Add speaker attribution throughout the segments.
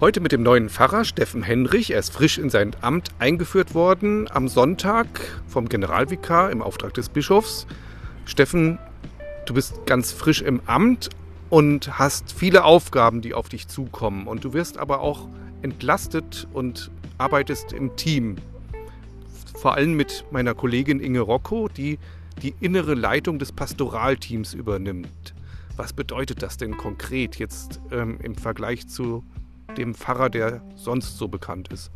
Speaker 1: Heute mit dem neuen Pfarrer Steffen Henrich. Er ist frisch in sein Amt eingeführt worden am Sonntag vom Generalvikar im Auftrag des Bischofs. Steffen, du bist ganz frisch im Amt und hast viele Aufgaben, die auf dich zukommen. Und du wirst aber auch entlastet und arbeitest im Team. Vor allem mit meiner Kollegin Inge Rocco, die die innere Leitung des Pastoralteams übernimmt. Was bedeutet das denn konkret jetzt ähm, im Vergleich zu dem Pfarrer, der sonst so bekannt ist?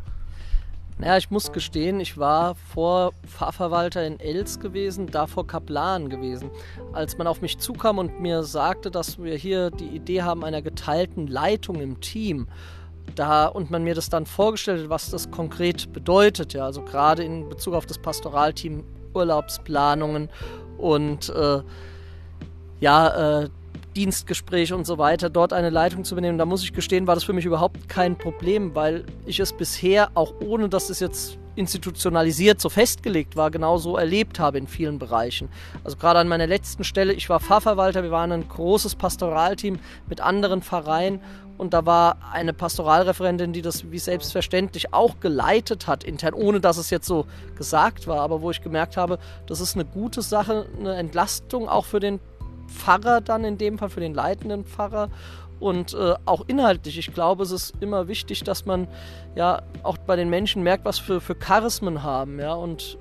Speaker 2: Naja, ich muss gestehen, ich war vor Pfarrverwalter in Els gewesen, davor Kaplan gewesen. Als man auf mich zukam und mir sagte, dass wir hier die Idee haben einer geteilten Leitung im Team, da und man mir das dann vorgestellt hat, was das konkret bedeutet, ja, also gerade in Bezug auf das Pastoralteam, Urlaubsplanungen und äh, ja, äh, Dienstgespräch und so weiter, dort eine Leitung zu übernehmen, da muss ich gestehen, war das für mich überhaupt kein Problem, weil ich es bisher, auch ohne dass es jetzt institutionalisiert so festgelegt war, genauso erlebt habe in vielen Bereichen. Also gerade an meiner letzten Stelle, ich war Pfarrverwalter, wir waren ein großes Pastoralteam mit anderen Pfarreien und da war eine Pastoralreferentin, die das wie selbstverständlich auch geleitet hat intern, ohne dass es jetzt so gesagt war, aber wo ich gemerkt habe, das ist eine gute Sache, eine Entlastung auch für den Pfarrer dann in dem Fall, für den leitenden Pfarrer und äh, auch inhaltlich. Ich glaube, es ist immer wichtig, dass man ja auch bei den Menschen merkt, was für, für Charismen haben, ja, und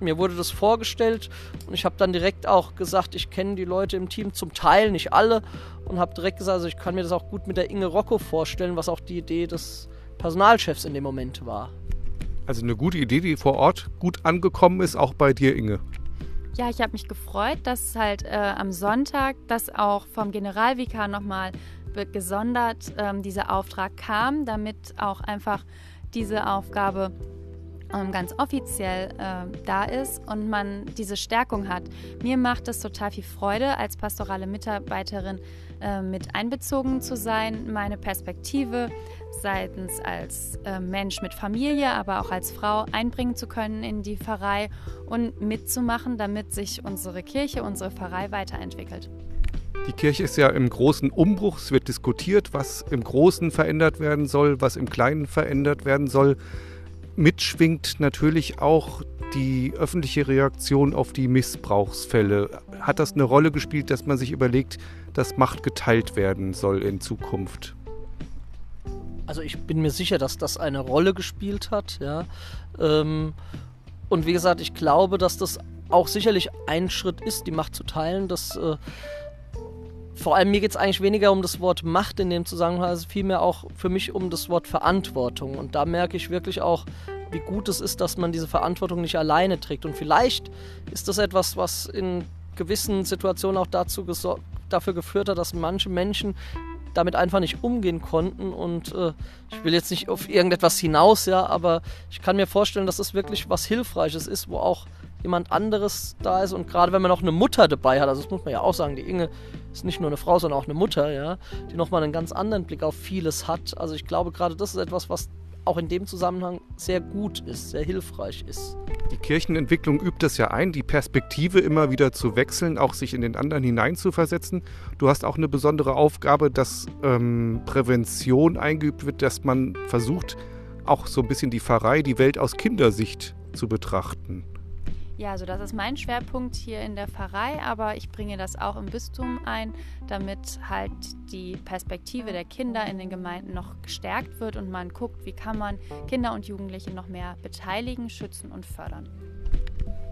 Speaker 2: mir wurde das vorgestellt und ich habe dann direkt auch gesagt, ich kenne die Leute im Team zum Teil, nicht alle, und habe direkt gesagt, also ich kann mir das auch gut mit der Inge Rocco vorstellen, was auch die Idee des Personalchefs in dem Moment war.
Speaker 1: Also eine gute Idee, die vor Ort gut angekommen ist, auch bei dir, Inge.
Speaker 3: Ja, ich habe mich gefreut, dass halt äh, am Sonntag das auch vom Generalvikar nochmal gesondert ähm, dieser Auftrag kam, damit auch einfach diese Aufgabe ganz offiziell äh, da ist und man diese Stärkung hat. Mir macht es total viel Freude, als pastorale Mitarbeiterin äh, mit einbezogen zu sein, meine Perspektive seitens als äh, Mensch mit Familie, aber auch als Frau einbringen zu können in die Pfarrei und mitzumachen, damit sich unsere Kirche, unsere Pfarrei weiterentwickelt.
Speaker 1: Die Kirche ist ja im großen Umbruch. Es wird diskutiert, was im Großen verändert werden soll, was im Kleinen verändert werden soll. Mitschwingt natürlich auch die öffentliche Reaktion auf die Missbrauchsfälle. Hat das eine Rolle gespielt, dass man sich überlegt, dass Macht geteilt werden soll in Zukunft?
Speaker 2: Also ich bin mir sicher, dass das eine Rolle gespielt hat, ja. Ähm, und wie gesagt, ich glaube, dass das auch sicherlich ein Schritt ist, die Macht zu teilen. Das, äh, vor allem mir geht es eigentlich weniger um das Wort Macht in dem Zusammenhang, also vielmehr auch für mich um das Wort Verantwortung. Und da merke ich wirklich auch, wie gut es ist, dass man diese Verantwortung nicht alleine trägt. Und vielleicht ist das etwas, was in gewissen Situationen auch dazu dafür geführt hat, dass manche Menschen damit einfach nicht umgehen konnten. Und äh, ich will jetzt nicht auf irgendetwas hinaus, ja, aber ich kann mir vorstellen, dass es wirklich was Hilfreiches ist, wo auch jemand anderes da ist. Und gerade wenn man noch eine Mutter dabei hat, also das muss man ja auch sagen, die Inge ist nicht nur eine Frau, sondern auch eine Mutter, ja, die nochmal einen ganz anderen Blick auf vieles hat. Also ich glaube, gerade das ist etwas, was auch in dem Zusammenhang sehr gut ist, sehr hilfreich ist.
Speaker 1: Die Kirchenentwicklung übt es ja ein, die Perspektive immer wieder zu wechseln, auch sich in den anderen hineinzuversetzen. Du hast auch eine besondere Aufgabe, dass ähm, Prävention eingeübt wird, dass man versucht, auch so ein bisschen die Pfarrei, die Welt aus Kindersicht zu betrachten.
Speaker 3: Ja, also das ist mein Schwerpunkt hier in der Pfarrei, aber ich bringe das auch im Bistum ein, damit halt die Perspektive der Kinder in den Gemeinden noch gestärkt wird und man guckt, wie kann man Kinder und Jugendliche noch mehr beteiligen, schützen und fördern.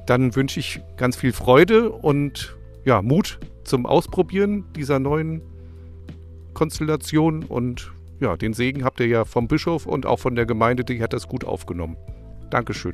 Speaker 1: Dann wünsche ich ganz viel Freude und ja, Mut zum Ausprobieren dieser neuen Konstellation und ja, den Segen habt ihr ja vom Bischof und auch von der Gemeinde, die hat das gut aufgenommen. Dankeschön.